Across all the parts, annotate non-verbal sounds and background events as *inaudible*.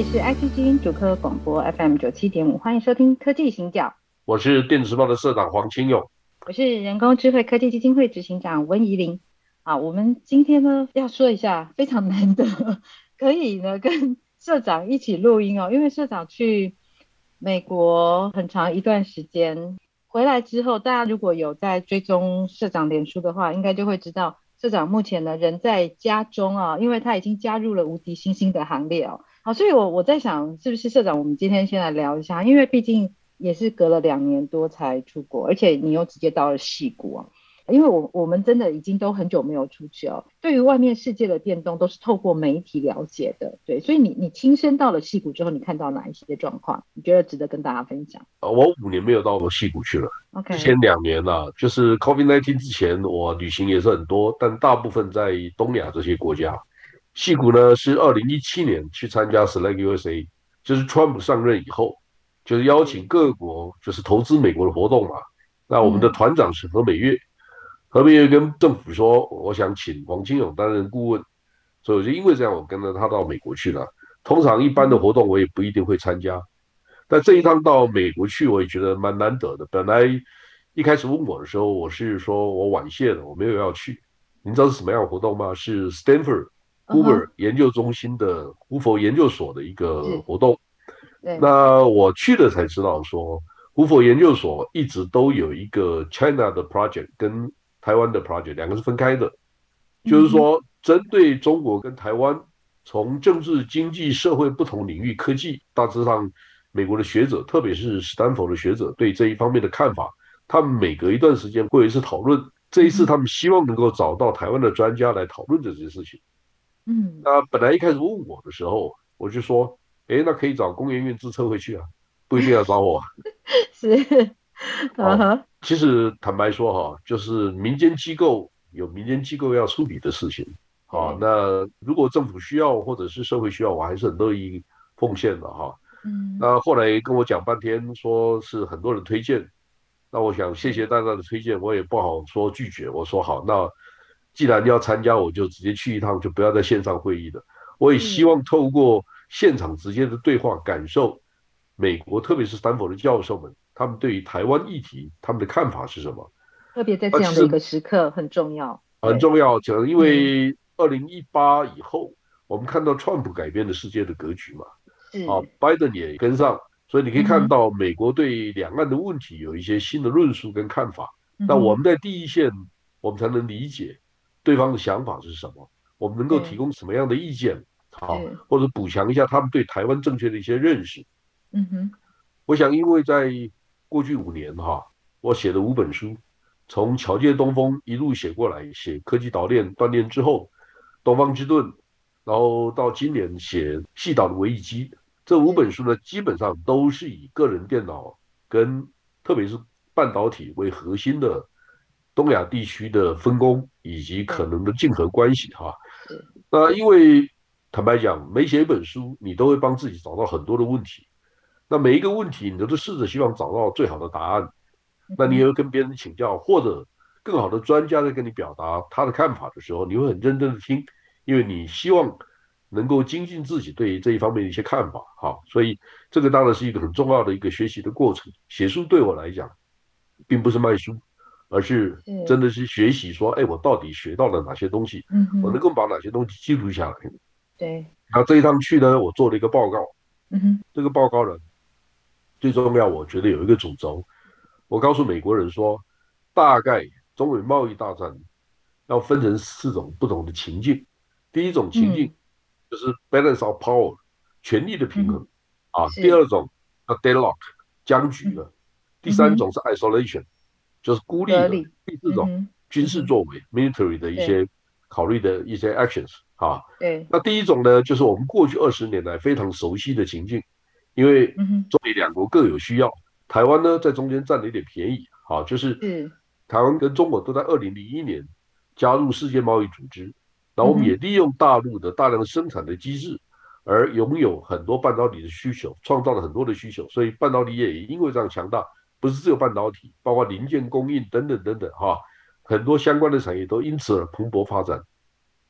里是 IC 基因主科广播 FM 九七点五，欢迎收听《科技行脚》。我是电子报的社长黄清勇，我是人工智慧科技基金会执行长温怡玲。啊，我们今天呢要说一下非常难得。可以呢，跟社长一起录音哦，因为社长去美国很长一段时间，回来之后，大家如果有在追踪社长脸书的话，应该就会知道社长目前呢人在家中啊，因为他已经加入了无敌星星的行列哦。好，所以我我在想，是不是社长，我们今天先来聊一下，因为毕竟也是隔了两年多才出国，而且你又直接到了戏谷啊。因为我我们真的已经都很久没有出去哦，对于外面世界的变动都是透过媒体了解的，对，所以你你亲身到了戏谷之后，你看到哪一些状况，你觉得值得跟大家分享？呃，我五年没有到过戏谷去了，OK，之前两年呢、啊，就是 COVID-19 之前，我旅行也是很多，但大部分在东亚这些国家。矽谷呢是二零一七年去参加 Select USA，就是川普上任以后，就是邀请各国就是投资美国的活动嘛，那我们的团长是何美月。嗯何美月跟政府说，我想请王金勇担任顾问，所以我就因为这样，我跟着他到美国去了。通常一般的活动我也不一定会参加，但这一趟到美国去，我也觉得蛮难得的。本来一开始问我的时候，我是说我晚谢了，我没有要去。你知道是什么样的活动吗？是 Stanford Hoover 研究中心的胡佛研究所的一个活动。那我去了才知道说，胡佛研究所一直都有一个 China 的 project 跟台湾的 project 两个是分开的，就是说针对中国跟台湾，从政治、经济、社会不同领域、科技，大致上，美国的学者，特别是斯坦福的学者对这一方面的看法，他们每隔一段时间会有一次讨论。这一次他们希望能够找到台湾的专家来讨论这些事情。嗯，那本来一开始问我的时候，我就说，哎，那可以找工研院资策会去啊，不一定要找我。*laughs* 是。*laughs* 啊哈，其实坦白说哈，就是民间机构有民间机构要处理的事情啊。那如果政府需要或者是社会需要，我还是很乐意奉献的哈。嗯，那后来跟我讲半天，说是很多人推荐，那我想谢谢大家的推荐，我也不好说拒绝。我说好，那既然要参加，我就直接去一趟，就不要在线上会议了。我也希望透过现场直接的对话，感受美国，特别是斯坦福的教授们。他们对于台湾议题，他们的看法是什么？特别在这样的一个时刻很重要，很重要。讲，因为二零一八以后，我们看到川普改变了世界的格局嘛，啊，拜登也跟上，所以你可以看到美国对两岸的问题有一些新的论述跟看法。那我们在第一线，我们才能理解对方的想法是什么，我们能够提供什么样的意见，好，或者补强一下他们对台湾正确的一些认识。嗯哼，我想因为在过去五年哈，我写的五本书，从桥界东风一路写过来，写科技岛链断链之后，东方之盾，然后到今年写系岛的危机，这五本书呢，基本上都是以个人电脑跟特别是半导体为核心的东亚地区的分工以及可能的竞合关系哈。那因为坦白讲，每写一本书，你都会帮自己找到很多的问题。那每一个问题，你都是试着希望找到最好的答案。那你也会跟别人请教，或者更好的专家在跟你表达他的看法的时候，你会很认真的听，因为你希望能够精进自己对这一方面的一些看法。哈，所以这个当然是一个很重要的一个学习的过程。写书对我来讲，并不是卖书，而是真的是学习。说，哎，我到底学到了哪些东西？我能够把哪些东西记录下来？对。那这一趟去呢，我做了一个报告。嗯哼，这个报告呢。最重要，我觉得有一个主轴，我告诉美国人说，大概中美贸易大战要分成四种不同的情境。第一种情境就是 balance of power，权力的平衡啊。第二种叫 deadlock，僵局了。第三种是 isolation，就是孤立的。第四种军事作为 military 的一些考虑的一些 actions 啊。对。那第一种呢，就是我们过去二十年来非常熟悉的情境，因为中美两国各有需要，台湾呢在中间占了一点便宜啊，就是台湾跟中国都在二零零一年加入世界贸易组织，然后我们也利用大陆的大量的生产的机制，而拥有很多半导体的需求，创造了很多的需求，所以半导体业也因为这样强大，不是只有半导体，包括零件供应等等等等哈。很多相关的产业都因此而蓬勃发展，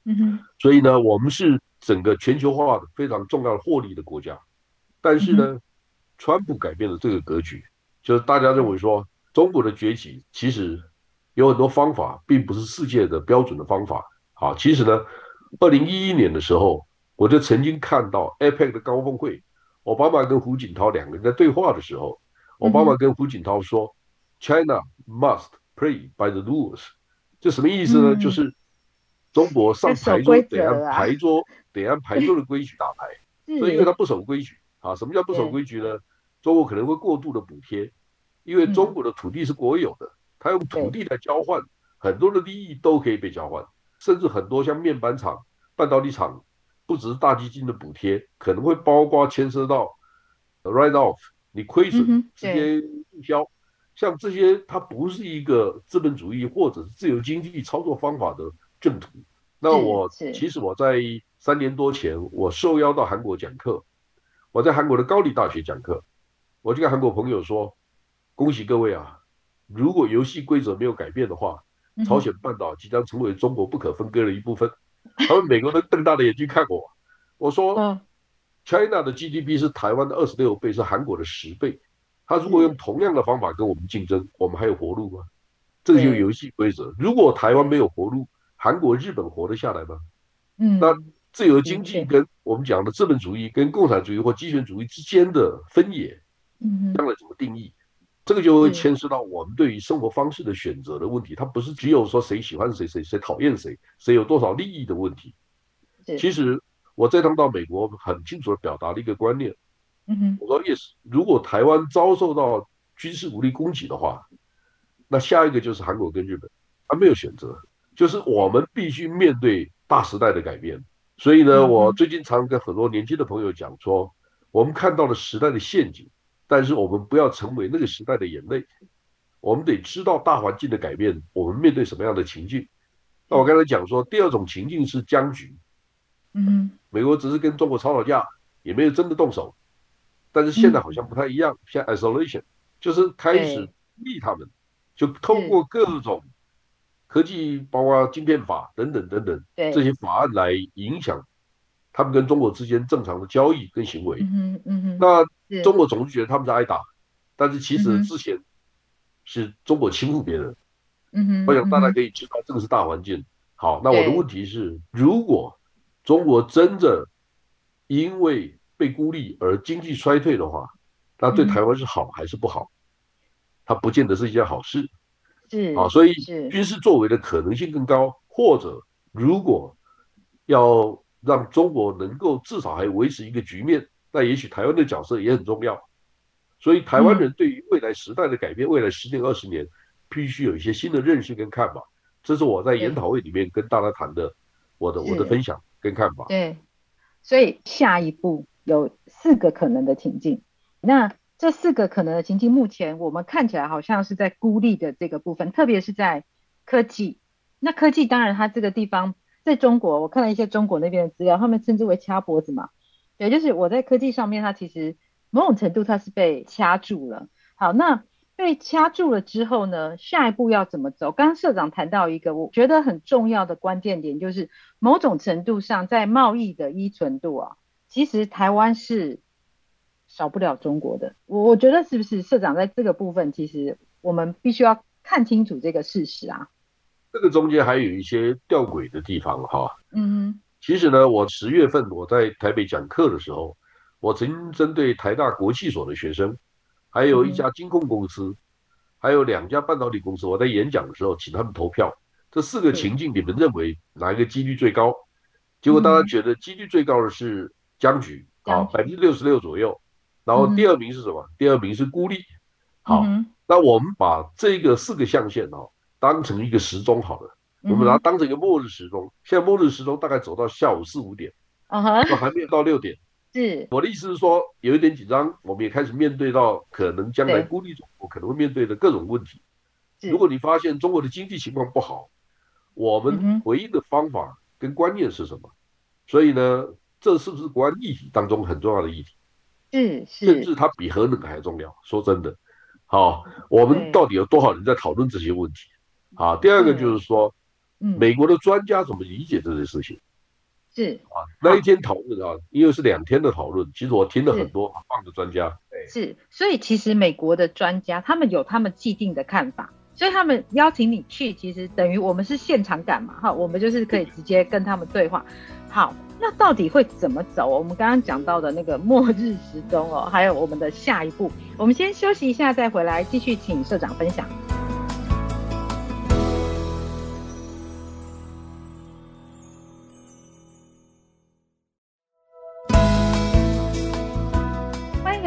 嗯哼，所以呢，我们是整个全球化的非常重要的获利的国家。但是呢，嗯、川普改变了这个格局，就是大家认为说，中国的崛起其实有很多方法，并不是世界的标准的方法。好，其实呢，二零一一年的时候，我就曾经看到 APEC 的高峰会，奥巴马跟胡锦涛两个人在对话的时候，奥巴马跟胡锦涛说、嗯、：“China must。” Play by the rules，这什么意思呢？嗯、就是中国上牌桌得按牌桌，得按牌桌的规矩打牌。*laughs* 所以因为他不守规矩啊，什么叫不守规矩呢？中国可能会过度的补贴，因为中国的土地是国有的，他用土地来交换，很多的利益都可以被交换，甚至很多像面板厂、半导体厂，不只是大基金的补贴，可能会包括牵涉到 write off，你亏损直接注销。像这些，它不是一个资本主义或者是自由经济操作方法的正途。那我其实我在三年多前，我受邀到韩国讲课，我在韩国的高丽大学讲课，我就跟韩国朋友说：“恭喜各位啊，如果游戏规则没有改变的话，朝鲜半岛即将成为中国不可分割的一部分。”他们美国人瞪大的眼睛看我，我说：“China 的 GDP 是台湾的二十六倍，是韩国的十倍。”他如果用同样的方法跟我们竞争，我们还有活路吗？这个就是游戏规则。如果台湾没有活路，韩国、日本活得下来吗？嗯，那自由经济跟我们讲的资本主义、跟共产主义或集权主义之间的分野，嗯，将来怎么定义？这个就会牵涉到我们对于生活方式的选择的问题。它不是只有说谁喜欢谁、谁谁讨厌谁、谁有多少利益的问题。其实我这趟到美国，很清楚的表达了一个观念。我说 yes，如果台湾遭受到军事武力攻击的话，那下一个就是韩国跟日本，他没有选择，就是我们必须面对大时代的改变。所以呢，我最近常跟很多年轻的朋友讲说，我们看到了时代的陷阱，但是我们不要成为那个时代的眼泪。我们得知道大环境的改变，我们面对什么样的情境。那我刚才讲说，第二种情境是僵局。嗯，美国只是跟中国吵吵架，也没有真的动手。但是现在好像不太一样，像 isolation 就是开始逼他们，就通过各种科技，包括晶片法等等等等这些法案来影响他们跟中国之间正常的交易跟行为。嗯嗯那中国总是觉得他们在挨打，但是其实之前是中国欺负别人。嗯哼我想大家可以知道这个是大环境。好，那我的问题是，如果中国真的因为被孤立而经济衰退的话，那对台湾是好还是不好？它不见得是一件好事。是啊，所以军事作为的可能性更高，或者如果要让中国能够至少还维持一个局面，那也许台湾的角色也很重要。所以台湾人对于未来时代的改变，未来十年二十年，必须有一些新的认识跟看法。这是我在研讨会里面跟大家谈的，我的我的分享跟看法。对，所以下一步。有四个可能的情境，那这四个可能的情境，目前我们看起来好像是在孤立的这个部分，特别是在科技。那科技当然它这个地方在中国，我看了一些中国那边的资料，他们称之为掐脖子嘛，也就是我在科技上面，它其实某种程度它是被掐住了。好，那被掐住了之后呢，下一步要怎么走？刚刚社长谈到一个我觉得很重要的关键点，就是某种程度上在贸易的依存度啊。其实台湾是少不了中国的，我我觉得是不是社长在这个部分，其实我们必须要看清楚这个事实啊。这个中间还有一些吊诡的地方哈。嗯哼。其实呢，我十月份我在台北讲课的时候，我曾经针对台大国际所的学生，还有一家金控公司，还有两家半导体公司，我在演讲的时候请他们投票，这四个情境你们认为哪一个几率最高？结果大家觉得几率最高的是。僵局啊，百分之六十六左右，然后第二名是什么？嗯、第二名是孤立。好，嗯、那我们把这个四个象限哦，当成一个时钟好了。我们把它当成一个末日时钟。嗯、现在末日时钟大概走到下午四五点，啊还没有到六点。是，我的意思是说，有一点紧张，我们也开始面对到可能将来孤立中国可能会面对的各种问题。如果你发现中国的经济情况不好，我们唯一的方法跟观念是什么？嗯、所以呢，这是不是国安议题当中很重要的议题？是，是，甚至它比核能还重要。说真的，好，我们到底有多少人在讨论这些问题？啊，第二个就是说，嗯，美国的专家怎么理解这些事情？是啊，那一天讨论啊，因为是两天的讨论，其实我听了很多很棒的专家。是，所以其实美国的专家他们有他们既定的看法。所以他们邀请你去，其实等于我们是现场感嘛，哈，我们就是可以直接跟他们对话。好，那到底会怎么走？我们刚刚讲到的那个末日时钟哦，还有我们的下一步，我们先休息一下，再回来继续请社长分享。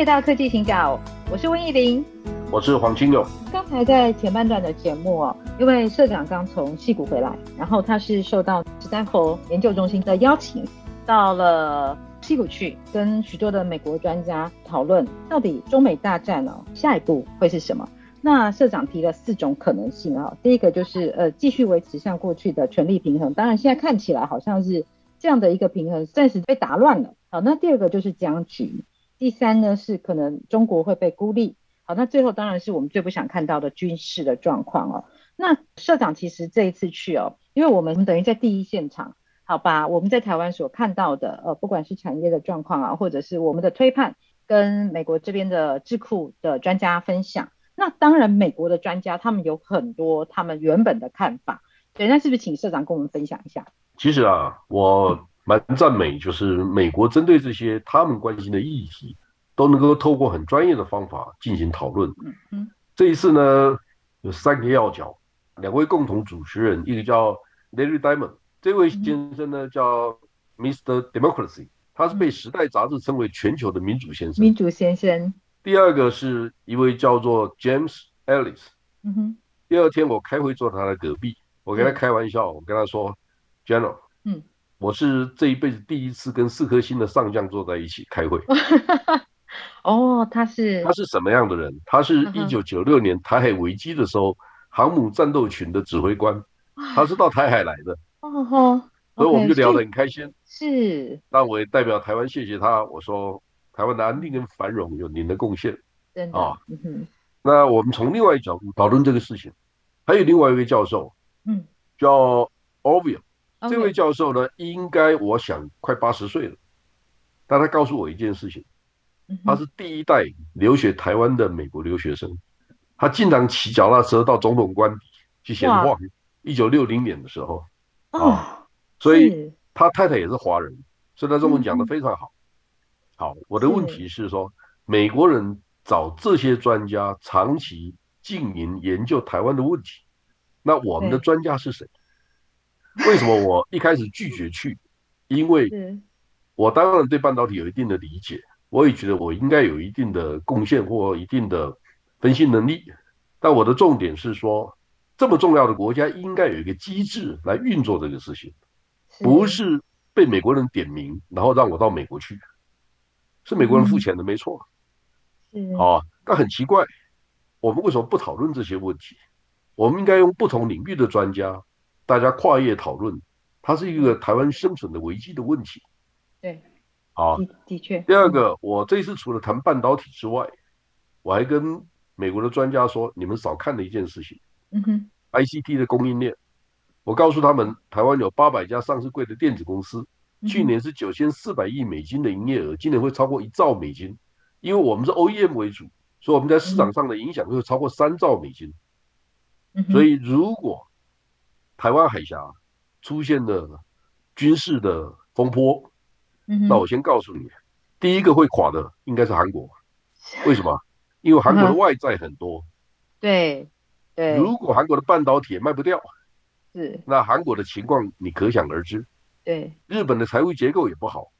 回到科技行脚，我是温怡玲。我是黄清勇。刚才在前半段的节目哦，因为社长刚从矽谷回来，然后他是受到史丹佛研究中心的邀请，到了矽谷去，跟许多的美国专家讨论，到底中美大战哦，下一步会是什么？那社长提了四种可能性啊，第一个就是呃，继续维持像过去的权力平衡，当然现在看起来好像是这样的一个平衡暂时被打乱了。好，那第二个就是僵局，第三呢是可能中国会被孤立。好，那最后当然是我们最不想看到的军事的状况哦。那社长其实这一次去哦，因为我们等于在第一现场，好吧？我们在台湾所看到的，呃，不管是产业的状况啊，或者是我们的推判，跟美国这边的智库的专家分享。那当然，美国的专家他们有很多他们原本的看法。对，那是不是请社长跟我们分享一下？其实啊，我蛮赞美，就是美国针对这些他们关心的议题。都能够透过很专业的方法进行讨论。嗯嗯，这一次呢，有三个要角，两位共同主持人，一个叫 Larry Diamond，这位先生呢叫 Mr. Democracy，他是被《时代》杂志称为全球的民主先生。民主先生。第二个是一位叫做 James Ellis。嗯哼。第二天我开会坐他的隔壁，我跟他开玩笑，我跟他说，General，嗯，我是这一辈子第一次跟四颗星的上将坐在一起开会。*laughs* 哦，他是他是什么样的人？他是一九九六年台海危机的时候，航母战斗群的指挥官，他是到台海来的。哦吼，所以我们就聊得很开心。是，那我也代表台湾谢谢他。我说，台湾的安定跟繁荣有您的贡献。真的啊。那我们从另外一角度讨论这个事情，还有另外一位教授，嗯，叫 Orville。这位教授呢，应该我想快八十岁了，但他告诉我一件事情。他是第一代留学台湾的美国留学生，他经常骑脚踏车到总统官邸去闲晃。一九六零年的时候，啊，所以他太太也是华人，所以他中文讲的非常好。好，我的问题是说，美国人找这些专家长期经营研究台湾的问题，那我们的专家是谁？*laughs* 为什么我一开始拒绝去？因为我当然对半导体有一定的理解。我也觉得我应该有一定的贡献或一定的分析能力，但我的重点是说，这么重要的国家应该有一个机制来运作这个事情，不是被美国人点名，然后让我到美国去，是美国人付钱的，没错。嗯，好，但很奇怪，我们为什么不讨论这些问题？我们应该用不同领域的专家，大家跨业讨论，它是一个台湾生存的危机的问题。对。好，的确。第二个，我这次除了谈半导体之外，我还跟美国的专家说，你们少看了一件事情，嗯哼，ICT 的供应链。我告诉他们，台湾有八百家上市柜的电子公司，去年是九千四百亿美金的营业额，今年会超过一兆美金。因为我们是 OEM 为主，所以我们在市场上的影响会超过三兆美金。所以，如果台湾海峡出现了军事的风波，那我先告诉你，第一个会垮的应该是韩国，*laughs* 为什么？因为韩国的外债很多。对对。如果韩国的半导体也卖不掉，是，那韩国的情况你可想而知。对。日本的财务结构也不好。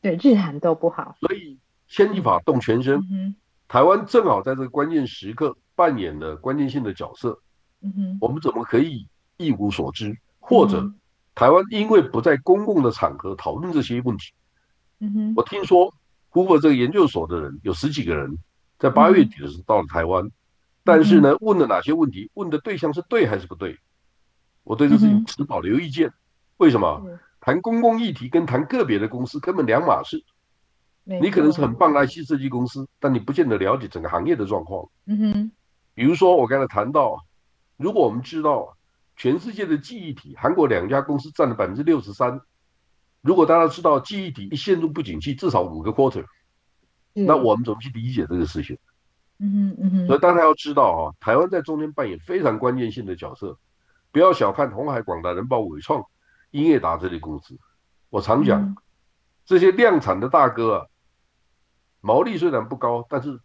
对，日韩都不好。所以牵一发动全身。嗯。台湾正好在这个关键时刻扮演了关键性的角色。嗯哼。我们怎么可以一无所知，或者台湾因为不在公共的场合讨论这些问题。嗯哼，我听说胡佛这个研究所的人有十几个人，在八月底的时候到了台湾，但是呢，问了哪些问题？问的对象是对还是不对？我对这事情持保留意见。为什么？谈公共议题跟谈个别的公司根本两码事。你可能是很棒的 IC 设计公司，但你不见得了解整个行业的状况。嗯哼，比如说我刚才谈到，如果我们知道全世界的记忆体，韩国两家公司占了百分之六十三。如果大家知道记忆体一陷入不景气，至少五个 quarter，那我们怎么去理解这个事情？嗯哼嗯哼。所以大家要知道啊，台湾在中间扮演非常关键性的角色，不要小看红海、广达、人保、伟创、英业达这类公司。我常讲，这些量产的大哥啊。毛利虽然不高，但是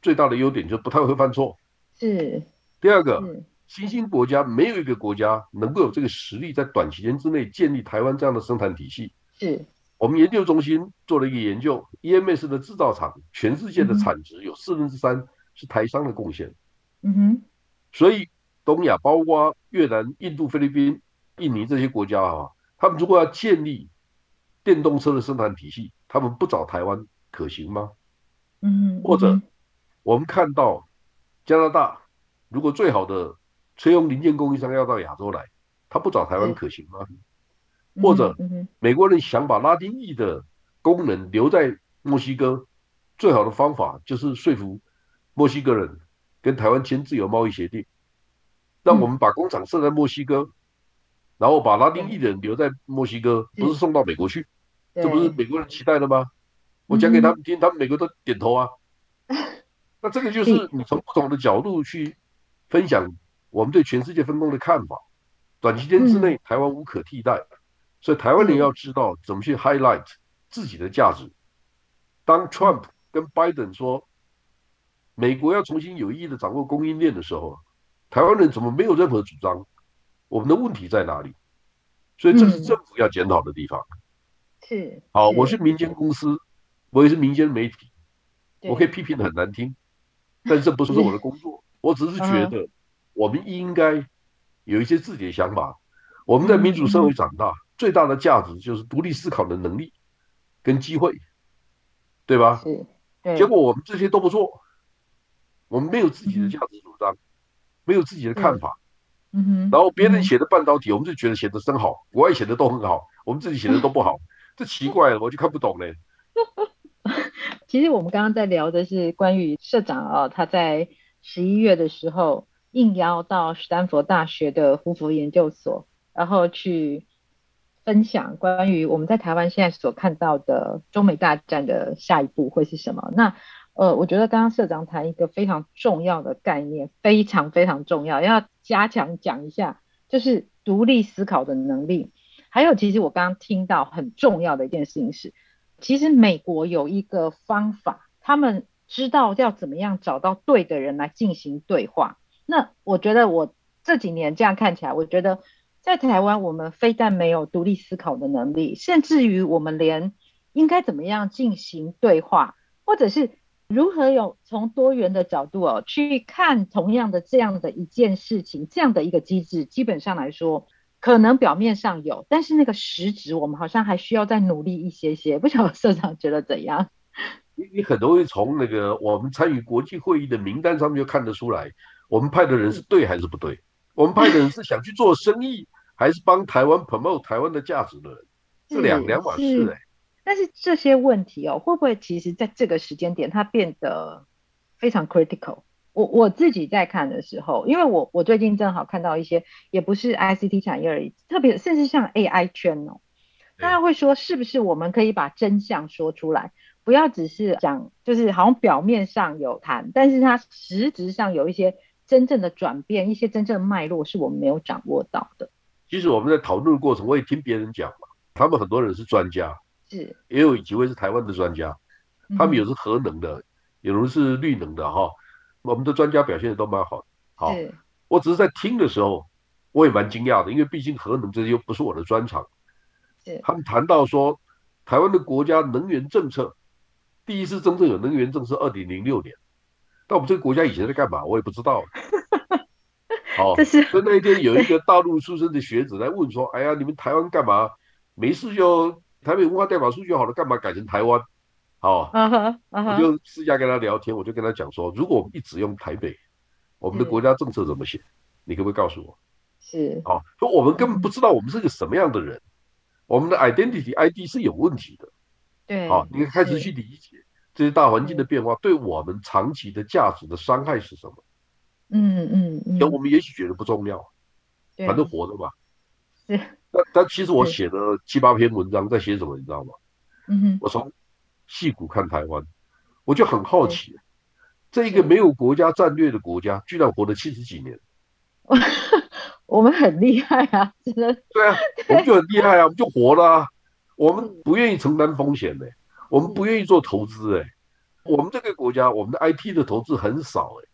最大的优点就是不太会犯错。是。第二个，新兴国家没有一个国家能够有这个实力，在短期间之内建立台湾这样的生产体系。是。我们研究中心做了一个研究，EMS 的制造厂，全世界的产值有四分之三是台商的贡献。嗯哼。所以东亚包括越南、印度、菲律宾、印尼这些国家啊，他们如果要建立电动车的生产体系，他们不找台湾。可行吗？嗯，或者我们看到加拿大，如果最好的车用零件供应商要到亚洲来，他不找台湾可行吗？或者美国人想把拉丁裔的功能留在墨西哥，最好的方法就是说服墨西哥人跟台湾签自由贸易协定，让我们把工厂设在墨西哥，然后把拉丁裔的人留在墨西哥，不是送到美国去，这不是美国人期待的吗？我讲给他们听，他们每个都点头啊。*laughs* 那这个就是。你从不同的角度去分享我们对全世界分工的看法。短期间之内，台湾无可替代，所以台湾人要知道怎么去 highlight 自己的价值。当 Trump 跟 Biden 说美国要重新有意义的掌握供应链的时候，台湾人怎么没有任何主张？我们的问题在哪里？所以这是政府要检讨的地方。是。好，我是民间公司。我也是民间媒体，我可以批评的很难听，但是这不是我的工作。我只是觉得，我们应该有一些自己的想法。我们在民主社会长大，最大的价值就是独立思考的能力跟机会，对吧？结果我们这些都不做，我们没有自己的价值主张，没有自己的看法。然后别人写的半导体，我们就觉得写的真好，国外写的都很好，我们自己写的都不好，这奇怪了，我就看不懂嘞。*laughs* 其实我们刚刚在聊的是关于社长啊，他在十一月的时候应邀到史丹佛大学的胡佛研究所，然后去分享关于我们在台湾现在所看到的中美大战的下一步会是什么。那呃，我觉得刚刚社长谈一个非常重要的概念，非常非常重要，要加强讲一下，就是独立思考的能力。还有，其实我刚刚听到很重要的一件事情是。其实美国有一个方法，他们知道要怎么样找到对的人来进行对话。那我觉得我这几年这样看起来，我觉得在台湾我们非但没有独立思考的能力，甚至于我们连应该怎么样进行对话，或者是如何有从多元的角度哦去看同样的这样的一件事情，这样的一个机制，基本上来说。可能表面上有，但是那个实质我们好像还需要再努力一些些。不晓得社长觉得怎样？你你很容易从那个我们参与国际会议的名单上面就看得出来，我们派的人是对还是不对？我们派的人是想去做生意，*laughs* 还是帮台湾 promote 台湾的价值的人？是两两码事哎。但是这些问题哦，会不会其实在这个时间点它变得非常 critical？我我自己在看的时候，因为我我最近正好看到一些，也不是 ICT 产业而已，特别甚至像 AI 圈哦，大家会说是不是我们可以把真相说出来，不要只是讲，就是好像表面上有谈，但是它实质上有一些真正的转变，一些真正的脉络是我们没有掌握到的。其实我们在讨论的过程，我也听别人讲嘛，他们很多人是专家，是也有几位是台湾的专家，他们有是核能的，嗯、有人是绿能的哈。我们的专家表现的都蛮好的，好，我只是在听的时候，我也蛮惊讶的，因为毕竟核能这些又不是我的专长。他们谈到说，台湾的国家能源政策，第一次真正有能源政策，二零零六年，但我们这个国家以前在干嘛，我也不知道。*laughs* 好。所以那一天有一个大陆出生的学子来问说：“ *laughs* 哎呀，你们台湾干嘛？没事就台北文化代表处就好了，干嘛改成台湾？”好，我就私下跟他聊天，我就跟他讲说：“如果我们一直用台北，我们的国家政策怎么写？你可不可以告诉我？”是。好，说我们根本不知道我们是个什么样的人，我们的 identity ID 是有问题的。对。好，你开始去理解这些大环境的变化对我们长期的价值的伤害是什么？嗯嗯嗯。那我们也许觉得不重要，反正活着吧。是。但但其实我写了七八篇文章，在写什么，你知道吗？嗯哼。我从矽谷看台湾，我就很好奇，这一个没有国家战略的国家，居然活了七十几年。*laughs* 我们很厉害啊，真的。对啊，我们就很厉害啊，我们就活了啊。我们不愿意承担风险的，我们不愿意做投资哎。我们这个国家，我们的 IT 的投资很少哎。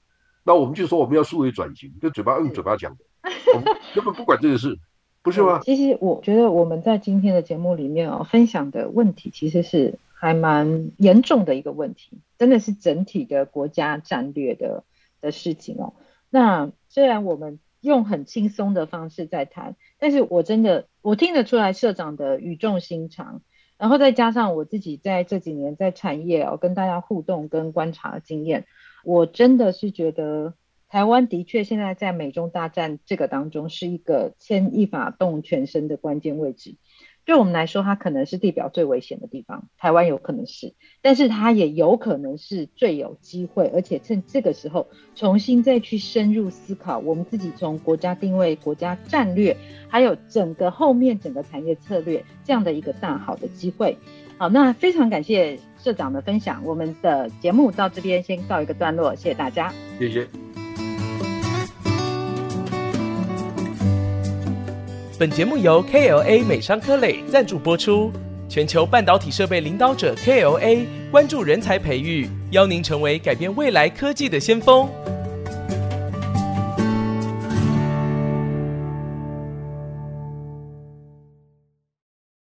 那我们就说我们要数位转型，就嘴巴用嘴巴讲的，*laughs* 我们根本不管这个事，不是吗？其实我觉得我们在今天的节目里面哦，分享的问题其实是还蛮严重的一个问题，真的是整体的国家战略的的事情哦。那虽然我们用很轻松的方式在谈，但是我真的我听得出来社长的语重心长，然后再加上我自己在这几年在产业哦跟大家互动跟观察的经验。我真的是觉得，台湾的确现在在美中大战这个当中是一个牵一发动全身的关键位置。对我们来说，它可能是地表最危险的地方，台湾有可能是，但是它也有可能是最有机会，而且趁这个时候重新再去深入思考我们自己从国家定位、国家战略，还有整个后面整个产业策略这样的一个大好的机会。好，那非常感谢社长的分享，我们的节目到这边先告一个段落，谢谢大家，谢谢。本节目由 KLA 美商科磊赞助播出，全球半导体设备领导者 KLA 关注人才培育，邀您成为改变未来科技的先锋。